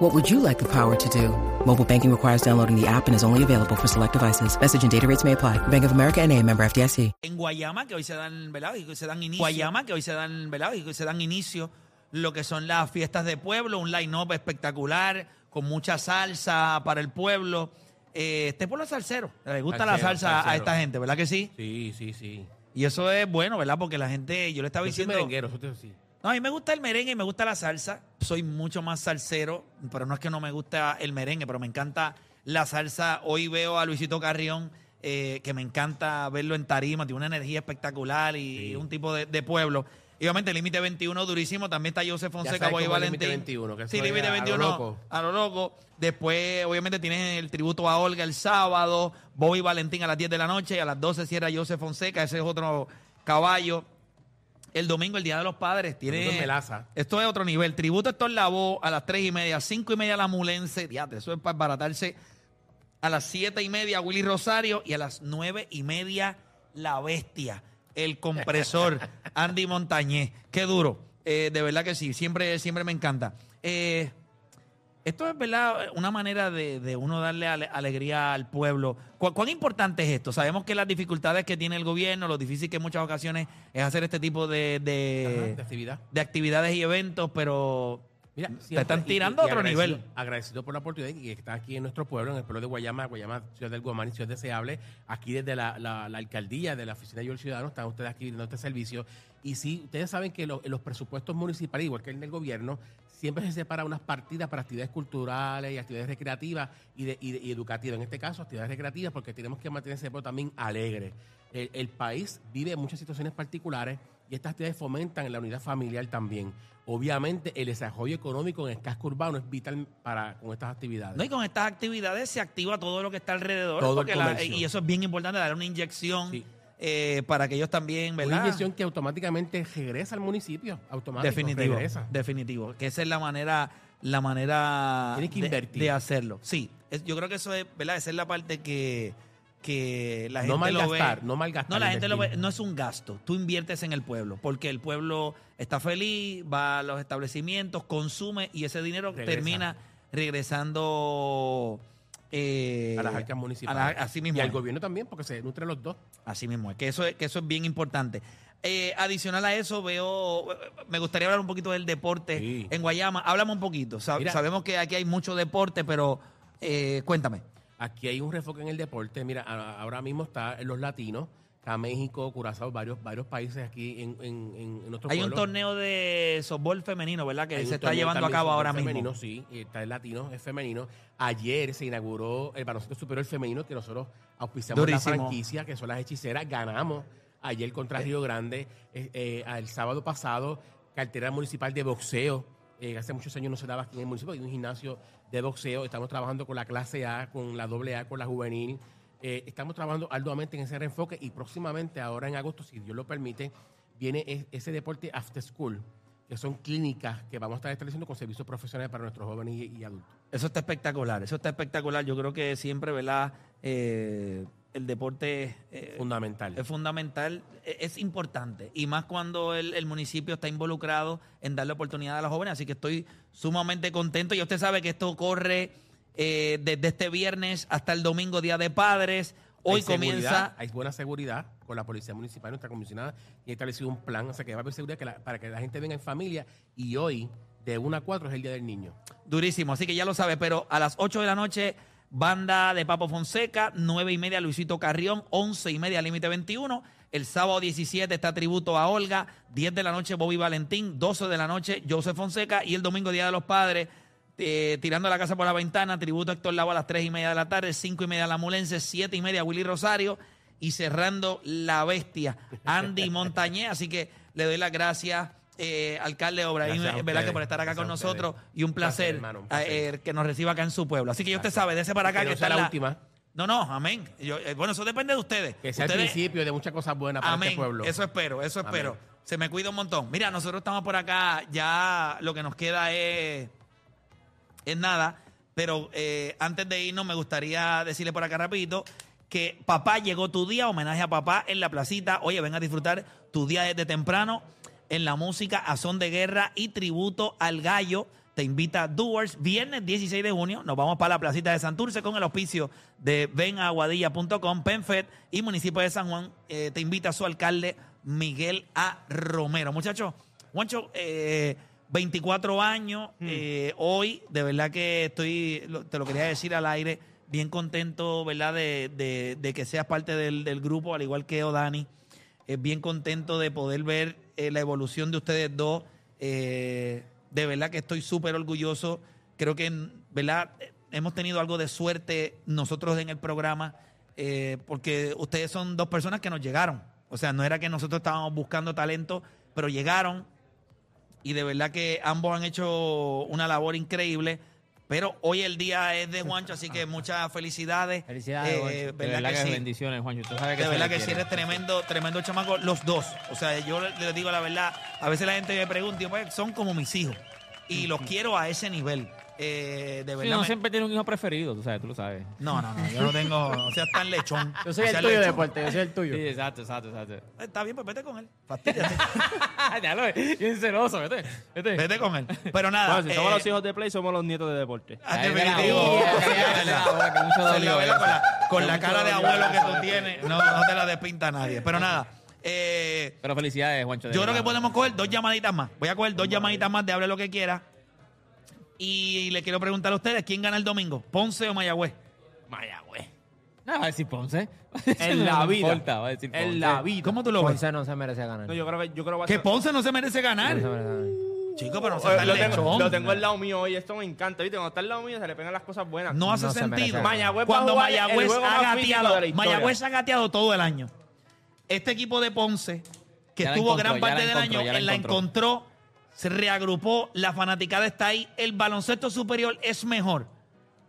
What would you like the power to do? Mobile banking requires downloading the app and is only available for select devices. Message and data rates may apply. Bank of America and a member FDIC. en Guayama, que hoy se dan, ¿verdad? Y que se dan inicio. Guayama, que hoy se dan, ¿verdad? Y que se dan inicio lo que son las fiestas de pueblo, un line-up espectacular, con mucha salsa para el pueblo. Eh, este pueblo es salsero, le gusta la Salsero, salsa a salsero. esta gente, ¿verdad que sí? Sí, sí, sí. Y eso es bueno, ¿verdad? Porque la gente, yo le estaba Yo soy diciendo... merenguero, eso te- sí. No, a mí me gusta el merengue y me gusta la salsa. Soy mucho más salsero, pero no es que no me gusta el merengue, pero me encanta la salsa. Hoy veo a Luisito Carrión, eh, que me encanta verlo en tarima, tiene una energía espectacular y Sí. un tipo de, de pueblo. Y obviamente Límite 21 durísimo, también está Joseph Fonseca, Boy Valentín. Límite 21, que sí, Límite a lo 21 loco. a lo loco. Después, obviamente, tienes el tributo a Olga el sábado, Bobby Valentín a las 10 de la noche y a las 12 cierra Joseph Fonseca, ese es otro caballo. El domingo, el Día de los Padres, tiene... Tributo en Melaza. Esto es otro nivel. Tributo a Héctor Lavoe a las 3 y media, 5 y media la Mulense. Diate, eso es para baratarse. A las 7 y media Willy Rosario y a las 9 y media La Bestia, el compresor, Andy Montañez. Qué duro. Eh, de verdad que sí, siempre, siempre me encanta. Eh, esto es, ¿verdad? Una manera de, de uno darle ale- alegría al pueblo. ¿Cu- ¿Cuán importante es esto? Sabemos que las dificultades que tiene el gobierno, lo difícil que en muchas ocasiones es hacer este tipo de, de- Ajá, de actividad. de actividades y eventos, pero Mira, te están tirando y a otro agradecido- nivel. Agradecido por la oportunidad y que está aquí en nuestro pueblo, en el pueblo de Guayama, Guayama, Ciudad del Guamán y Ciudad Deseable. Aquí desde la, la- la alcaldía, de la oficina de Yo el Ciudadano, están ustedes aquí dando este servicio. Y sí, ustedes saben que lo- los presupuestos municipales, igual que el del gobierno, siempre se separa unas partidas para actividades culturales y actividades recreativas y, de- y de- y educativas. En este caso, actividades recreativas, porque tenemos que mantener ese pueblo también alegre. El, el país vive muchas situaciones particulares y estas actividades fomentan la unidad familiar también. Obviamente, el desarrollo económico en el casco urbano es vital para con estas actividades. No, y con estas actividades se activa todo lo que está alrededor. Todo el porque la- comercio. y eso es bien importante, dar una inyección Sí. Eh, para que ellos también, ¿verdad? Una inyección que automáticamente regresa al municipio. Automático, Definitivo, regresa. definitivo. Que esa es la manera, la manera Tienes que de, invertir. de hacerlo. Sí, es- yo creo que eso es, ¿verdad? Esa es la parte que, que la gente No lo ve. malgastar, no malgastar, No, la gente lo ve, no es un gasto. Tú inviertes en el pueblo, porque el pueblo está feliz, va a los establecimientos, consume y ese dinero Regresa. termina regresando eh, a las arcas a municipales. así mismo Y al gobierno también, porque se nutren los dos. Así mismo, es que eso es, que eso es bien importante. Eh, adicional a eso, veo, me gustaría hablar un poquito del deporte Sí. en Guayama. Háblame un poquito. Mira. sabemos que aquí hay mucho deporte, pero eh, cuéntame. Aquí hay un refoque en el deporte. Mira, ahora mismo está en los latinos, está México, Curazao, varios, varios países aquí en, en, en, en nuestro Hay un torneo de softball femenino, ¿verdad? Que Hay se está llevando a cabo ahora fútbol mismo. femenino, sí, está el latino, es femenino. Ayer se inauguró el baloncesto superior femenino que nosotros auspiciamos Durísimo. la franquicia, que son las hechiceras. Ganamos ayer contra Río Grande. eh, eh, el sábado pasado, cartera municipal de boxeo. eh, hace muchos años no se daba aquí en el municipio, hay un gimnasio de boxeo. Estamos trabajando con la clase A, con la doble A, con la juvenil. Eh, estamos trabajando arduamente en ese reenfoque y próximamente, ahora en agosto, si Dios lo permite, viene ese deporte after school, que son clínicas que vamos a estar estableciendo con servicios profesionales para nuestros jóvenes y, y adultos. Eso está espectacular, eso está espectacular. Yo creo que siempre, ¿verdad? Eh, el deporte eh, Fundamental. es fundamental, e- es importante. Y más cuando el, el municipio está involucrado en darle oportunidad a los jóvenes. Así que estoy sumamente contento. Y usted sabe que esto corre eh, desde este viernes hasta el domingo, Día de Padres. Hoy Hay comienza. Hay buena seguridad con la Policía Municipal, nuestra comisionada, y ha establecido un plan, o sea que va a haber seguridad que la- para que la gente venga en familia. Y hoy, de 1 a 4, es el Día del Niño. Durísimo, así que ya lo sabe, pero a las 8 de la noche, banda de Papo Fonseca, 9 y media Luisito Carrión, 11 y media Límite 21. El sábado 17 está tributo a Olga, 10 de la noche Bobby Valentín, 12 de la noche Joseph Fonseca y el domingo Día de los Padres, eh, tirando la casa por la ventana, tributo a Héctor Lavo a las 3 y media de la tarde, 5 y media La Mulense, 7 y media Willy Rosario y cerrando la bestia Andy Montañez. Así que le doy las gracias. eh, alcalde Obraín, a. Que ustedes, por estar acá gracias con a nosotros y un Un placer, placer, hermano, un placer. eh, que nos reciba acá en su pueblo. Así que usted sabe, de ese para acá Que que, no está sea la última. No, no, amén. Yo, eh, bueno, eso depende de ustedes. Que sea el principio de muchas cosas buenas para Amén. este pueblo. Eso espero, eso Amén. espero. Se me cuida un montón. Mira, nosotros estamos por acá, ya lo que nos queda es, es nada, pero eh, antes de irnos me gustaría decirle por acá rapidito que papá llegó tu día, homenaje a papá en la placita. Oye, ven a disfrutar tu día desde temprano en la música a son de guerra y tributo al gallo. Te invita Doers, viernes 16 de junio. Nos vamos para la placita de Santurce con el auspicio de venaguadilla.com, PenFed y municipio de San Juan. Eh, te invita a su alcalde Miguel A. Romero. Muchachos, Juancho, eh, 24 años. eh, hoy, de verdad que estoy, te lo quería decir al aire, bien contento, ¿verdad? De, de- de que seas parte del, del grupo, al igual que Odani. Eh, bien contento de poder ver eh, la evolución de ustedes dos. Eh, de verdad que estoy súper orgulloso. Creo que, ¿verdad? Hemos tenido algo de suerte nosotros en el programa, eh, porque ustedes son dos personas que nos llegaron. O sea, no era que nosotros estábamos buscando talento, pero llegaron y de verdad que ambos han hecho una labor increíble. Pero hoy el día es de Juancho, así que muchas felicidades. Felicidades, Eh. De ¿verdad verdad que que sí? bendiciones, Juancho. Tú sabes que De verdad que sí eres tremendo, tremendo chamaco, los dos. O sea, yo le- les digo la verdad, a veces la gente me pregunta, pues, son como mis hijos. Y los quiero a ese nivel. Eh, de Sí, verdad. no me- siempre tiene un hijo preferido, tú sabes, tú lo sabes. No, no, no, yo no tengo, o sea, tan lechón. Yo soy el tuyo, lechón. deporte, yo soy el tuyo. Sí, exacto, exacto, exacto. Está bien, pues vete con él. Fastídiate. ya lo ves, bien celoso, vete, vete. vete con él. Pero nada. Bueno, si somos eh, los hijos de Play, somos los nietos de deporte. ah, definitivo. con la, cara de abuelo que tú tienes, no, no te la despinta nadie. Pero nada, eh, Pero felicidades, Juancho. yo creo que podemos coger dos llamaditas más. Voy a coger dos llamaditas más de hable lo que quiera. Y le quiero preguntar a ustedes, ¿quién gana el domingo? ¿Ponce o Mayagüez? Mayagüez. No, va a decir Ponce. En la No vida. importa, va a decir Ponce. En la vida. ¿Cómo tú lo ves? Ponce no se merece ganar. No, yo creo que, yo creo que va a Que ser- Ponce no se merece ganar. No se merece ganar. Chico, pero no se tan lo, tengo, lo tengo al lado mío hoy, esto me encanta, ¿viste? Cuando está al lado mío se le pegan las cosas buenas. No hace No se merece sentido. ganar. Mayagüez va a Cuando jugar el Mayagüez juego ha más físico gateado, de la historia. Mayagüez ha gateado todo el año. Este equipo de Ponce, que Ya la estuvo encontró, gran ya la parte del encontró, año, ya la él la encontró. encontró, se reagrupó, la fanaticada está ahí. El baloncesto superior es mejor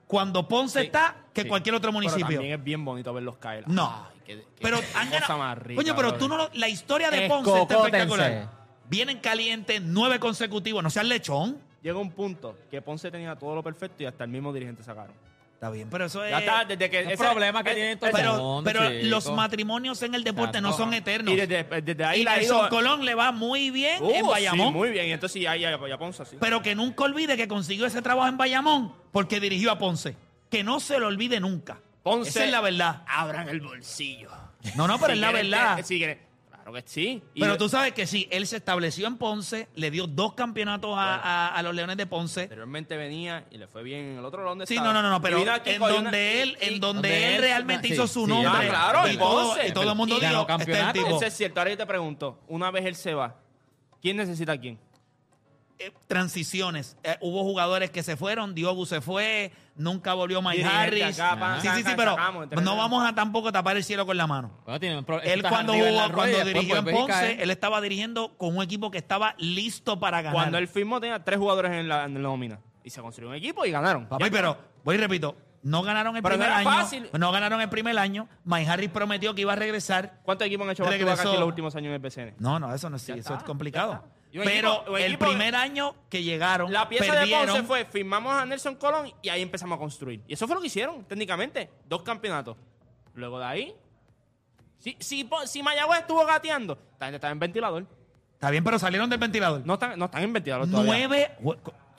cuando Ponce Sí, está que sí. cualquier otro Pero municipio. también es bien bonito verlos caer. No. Ay, qué- qué Pero han cosa ganado. más rica, Coño, pero tú no lo- La historia de Ponce está espectacular. Vienen calientes, nueve consecutivos. No seas lechón. Llega un punto que Ponce tenía todo lo perfecto y hasta el mismo dirigente sacaron. Está bien, pero eso es. Ya está, desde que... Los ese- problemas que eh, tienen todo el Pero, mundo, pero chico. los matrimonios en el deporte no son eternos. Y desde, desde ahí Y la ha Nelson ido... Colón le va muy bien Uh, en Bayamón. Sí, muy bien. Y entonces ya, ya, ya Ponce así. Pero que nunca olvide que consiguió ese trabajo en Bayamón porque dirigió a Ponce. Que no se lo olvide nunca. Ponce- Esa es la verdad. Abran el bolsillo. No, no, pero Si es la verdad. que- si quieren- Claro que sí. Y Pero yo- tú sabes que sí, él se estableció en Ponce, le dio dos campeonatos a, a- a los Leones de Ponce. Anteriormente venía y le fue bien en el otro donde Sí, no, no, no, Y pero en donde él, en donde donde él él- realmente sí, hizo su sí, nombre. ah, claro, y, en todo, Ponce. y todo el mundo Y ganó dijo, este es el campeonato. tipo. Eso es cierto. Ahora yo te pregunto, una vez él se va, ¿quién necesita a quién? eh, transiciones. Eh, hubo jugadores que se fueron, Diogo se fue, nunca volvió Mike Harris. acá, pan, sí, sí, sí, pero sacamos, no vamos a tampoco tapar el cielo con la mano. Bueno, Él cuando en jugó, cuando después dirigió en vuelves y Ponce, él estaba dirigiendo con un equipo que estaba listo para ganar. Cuando él firmó tenía tres jugadores en la, en la nómina. Y se construyó un equipo y ganaron. Papi, pero voy y repito, no ganaron el Pero primer año. fácil. No ganaron el primer año. Mike Harris prometió que iba a regresar. ¿Cuántos equipos han hecho aquí en los últimos años en el BCN? No, no, eso no es, eso está, es complicado. Pero equipo- el equipo- primer año que llegaron, La pieza perdieron. de Ponce fue, firmamos a Nelson Colón y ahí empezamos a construir. Y eso fue lo que hicieron, técnicamente. Dos campeonatos. Luego de ahí, si, si, si Mayagüez estuvo gateando, gente estaba en ventilador. Está bien, pero salieron del ventilador. No están, no están en ventilador todavía. Nueve.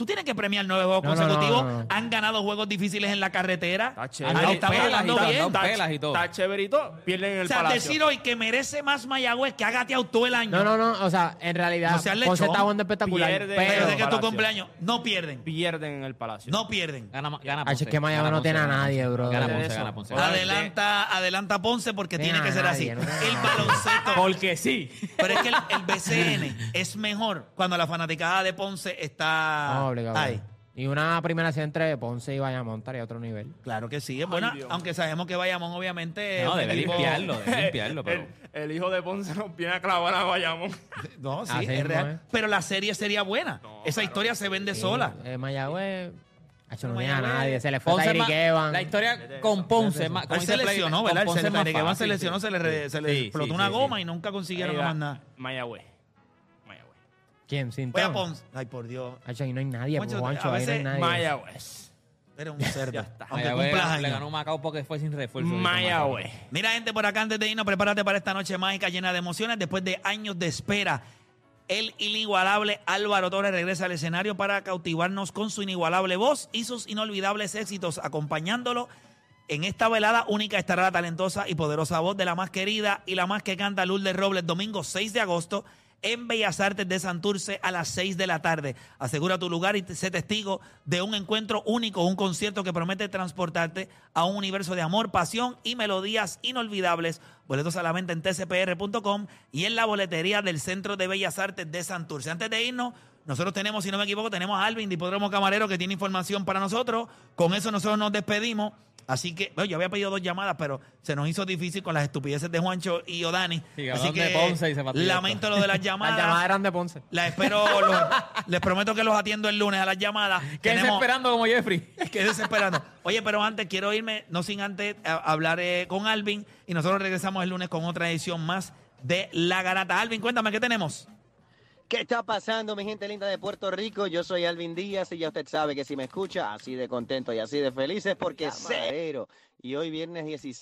Tú tienes que premiar nueve juegos No, no, no, consecutivos. no, no. Han ganado juegos difíciles en la carretera. Está Han chévere. estado pelas y jugando todo, bien. ¿no? Está, pelas y todo. está chévere y todo, pierden en el O sea, palacio. decir hoy que merece más Mayagüez que ha gateado todo el año. No, no, no. O sea, en realidad, No seas Ponce lechón. está jugando espectacular. Pierde. Pero Pero, desde que es tu Palacio. cumpleaños, no pierden. Pierden en el palacio. No pierden. Gana, gana Ponce. es que no tiene a Ponce, gana nadie, Ponce. bro. Gana De Ponce, eso. gana Ponce. Adelanta, adelanta Ponce porque Tiene tiene que a ser así. El nadie. baloncesto. Porque sí. Pero es que el, el BCN es mejor cuando la fanaticada de Ponce está No, ahí. Y una primera serie entre Ponce y Bayamón estaría a otro nivel. Claro que sí, es buena. Dios. aunque sabemos que Bayamón, obviamente. No, debe equipo- limpiarlo, debe limpiarlo, pero... El, el hijo de Ponce nos viene a clavar a Bayamón. No, sí, Así es real. es. Pero la serie sería buena. Esa historia se vende sola. Eh, Mayagüez Hacho, no a nadie. Se le fue Ponce Evans. La historia con Ponce Él se lesionó, con ¿verdad? Ponce Se, se fácil, lesionó, sí. se le, re- se le Sí, explotó sí, una sí, goma sí. y nunca consiguieron más nada. Mayagüez. ¿Quién? Sin Voy a Ponce. Ay, por Dios. Hacho, ahí no hay nadie, Juancho, Juancho. a Ahí no hay veces- nadie. Mayagüez. Eres un cerdo. Ya está. Aunque Mayagüez cumplas le años. ganó Macao porque fue sin refuerzo. Mayagüez. Mira, gente, por acá antes de irnos, prepárate para esta noche mágica llena de emociones. Después de años de espera, el inigualable Álvaro Torres regresa al escenario para cautivarnos con su inigualable voz y sus inolvidables éxitos, acompañándolo. En esta velada única estará la talentosa y poderosa voz de la más querida y la más que canta Lourdes Robles, domingo 6 de agosto en Bellas Artes de Santurce a las 6 de la tarde. Asegura tu lugar y sé testigo de un encuentro único, un concierto que promete transportarte a un universo de amor, pasión y melodías inolvidables. Boletos a la venta en tcpr.com y en la boletería del Centro de Bellas Artes de Santurce. Antes de irnos, nosotros tenemos, si no me equivoco, tenemos a Alvin de Camarero que tiene información para nosotros. Con eso nosotros nos despedimos. Así que, bueno, yo había pedido dos llamadas, pero se nos hizo difícil con las estupideces de Juancho y Odani. Sí, Así que de Ponce y se lamento lo de las Las llamadas. llamadas eran de Ponce. La espero, los- les prometo que los atiendo el lunes a las llamadas. Quédense Tenemos- esperando como Jeffrey. Quédense esperando. Oye, pero antes quiero irme, no sin antes a- hablar eh, con Alvin y nosotros regresamos el lunes con otra edición más de La Garata. Alvin, cuéntame, ¿qué tenemos? ¿Qué está pasando, mi gente linda de Puerto Rico? Yo soy Alvin Díaz y ya usted sabe que si me escucha así de contento y así de feliz es porque cero. Y hoy viernes 16